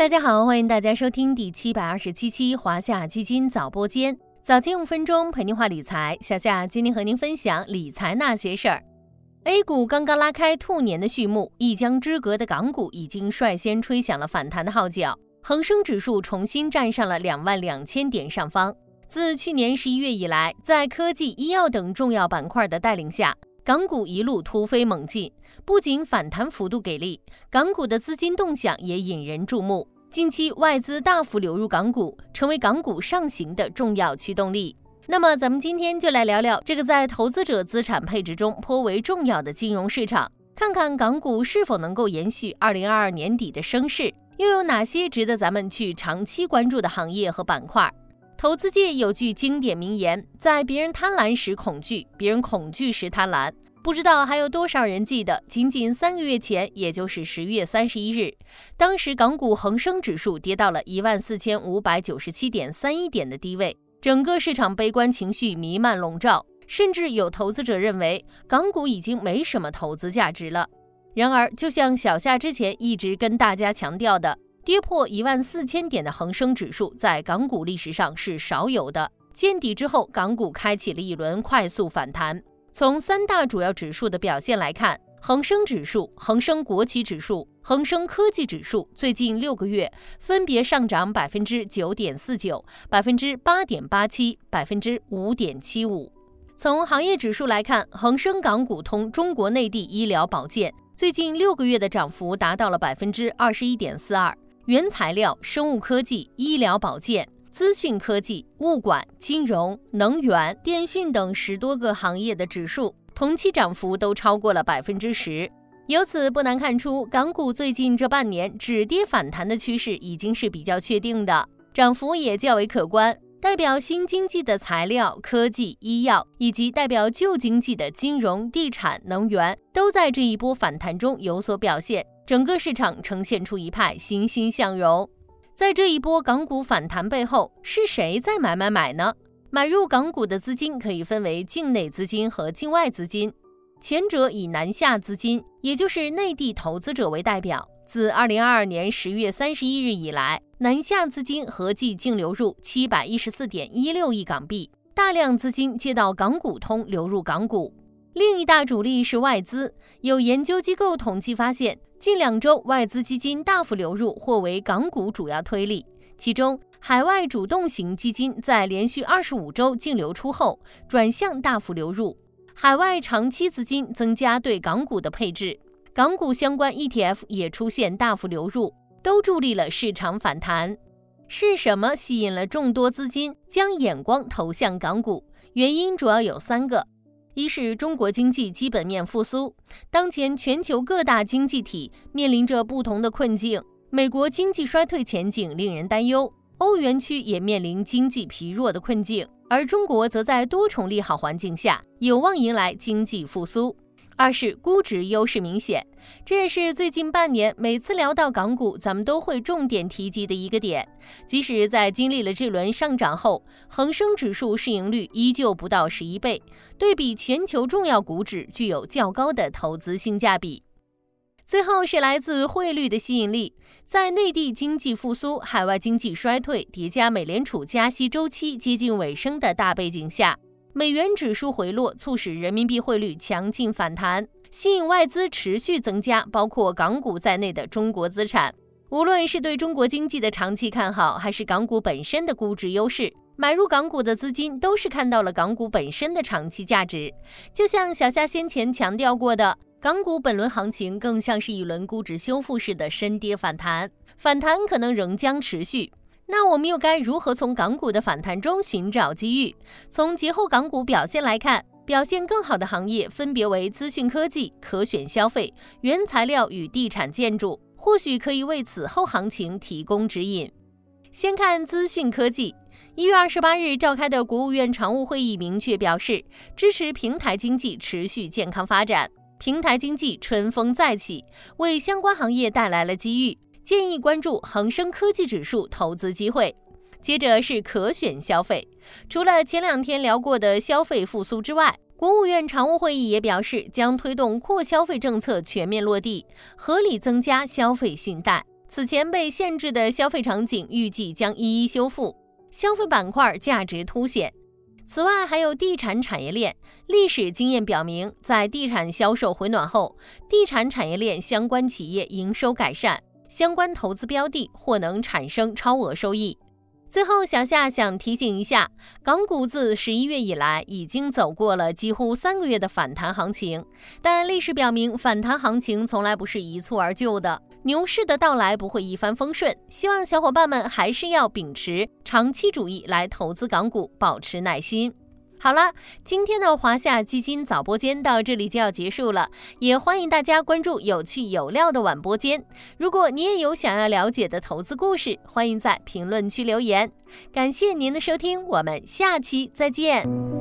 大家好，欢迎大家收听第七百二十七期华夏基金早播间，早间五分钟陪您话理财。小夏今天和您分享理财那些事儿。A 股刚刚拉开兔年的序幕，一江之隔的港股已经率先吹响了反弹的号角，恒生指数重新站上了两万两千点上方。自去年十一月以来，在科技、医药等重要板块的带领下。港股一路突飞猛进，不仅反弹幅度给力，港股的资金动向也引人注目。近期外资大幅流入港股，成为港股上行的重要驱动力。那么，咱们今天就来聊聊这个在投资者资产配置中颇为重要的金融市场，看看港股是否能够延续二零二二年底的升势，又有哪些值得咱们去长期关注的行业和板块。投资界有句经典名言：在别人贪婪时恐惧，别人恐惧时贪婪。不知道还有多少人记得，仅仅三个月前，也就是十月三十一日，当时港股恒生指数跌到了一万四千五百九十七点三一点的低位，整个市场悲观情绪弥漫笼罩，甚至有投资者认为港股已经没什么投资价值了。然而，就像小夏之前一直跟大家强调的。跌破一万四千点的恒生指数，在港股历史上是少有的。见底之后，港股开启了一轮快速反弹。从三大主要指数的表现来看，恒生指数、恒生国企指数、恒生科技指数最近六个月分别上涨百分之九点四九、百分之八点八七、百分之五点七五。从行业指数来看，恒生港股通中国内地医疗保健最近六个月的涨幅达到了百分之二十一点四二。原材料、生物科技、医疗保健、资讯科技、物管、金融、能源、电讯等十多个行业的指数，同期涨幅都超过了百分之十。由此不难看出，港股最近这半年止跌反弹的趋势已经是比较确定的，涨幅也较为可观。代表新经济的材料、科技、医药，以及代表旧经济的金融、地产、能源，都在这一波反弹中有所表现。整个市场呈现出一派欣欣向荣。在这一波港股反弹背后，是谁在买买买呢？买入港股的资金可以分为境内资金和境外资金。前者以南下资金，也就是内地投资者为代表。自二零二二年十月三十一日以来，南下资金合计净流入七百一十四点一六亿港币，大量资金借到港股通流入港股。另一大主力是外资，有研究机构统计发现。近两周，外资基金大幅流入，或为港股主要推力。其中，海外主动型基金在连续二十五周净流出后，转向大幅流入；海外长期资金增加对港股的配置，港股相关 ETF 也出现大幅流入，都助力了市场反弹。是什么吸引了众多资金将眼光投向港股？原因主要有三个。一是中国经济基本面复苏，当前全球各大经济体面临着不同的困境。美国经济衰退前景令人担忧，欧元区也面临经济疲弱的困境，而中国则在多重利好环境下有望迎来经济复苏。二是估值优势明显，这也是最近半年每次聊到港股，咱们都会重点提及的一个点。即使在经历了这轮上涨后，恒生指数市盈率依旧不到十一倍，对比全球重要股指，具有较高的投资性价比。最后是来自汇率的吸引力，在内地经济复苏、海外经济衰退叠加美联储加息周期接近尾声的大背景下。美元指数回落，促使人民币汇率强劲反弹，吸引外资持续增加包括港股在内的中国资产。无论是对中国经济的长期看好，还是港股本身的估值优势，买入港股的资金都是看到了港股本身的长期价值。就像小夏先前强调过的，港股本轮行情更像是一轮估值修复式的深跌反弹，反弹可能仍将持续。那我们又该如何从港股的反弹中寻找机遇？从节后港股表现来看，表现更好的行业分别为资讯科技、可选消费、原材料与地产建筑，或许可以为此后行情提供指引。先看资讯科技，一月二十八日召开的国务院常务会议明确表示，支持平台经济持续健康发展，平台经济春风再起，为相关行业带来了机遇。建议关注恒生科技指数投资机会。接着是可选消费，除了前两天聊过的消费复苏之外，国务院常务会议也表示将推动扩消费政策全面落地，合理增加消费信贷，此前被限制的消费场景预计将一一修复，消费板块价值凸显。此外，还有地产产业链。历史经验表明，在地产销售回暖后，地产产业链相关企业营收改善，相关投资标的或能产生超额收益。最后，小夏想提醒一下，港股自十一月以来已经走过了几乎三个月的反弹行情，但历史表明，反弹行情从来不是一蹴而就的，牛市的到来不会一帆风顺。希望小伙伴们还是要秉持长期主义来投资港股，保持耐心。好了，今天的华夏基金早播间到这里就要结束了，也欢迎大家关注有趣有料的晚播间。如果你也有想要了解的投资故事，欢迎在评论区留言。感谢您的收听，我们下期再见。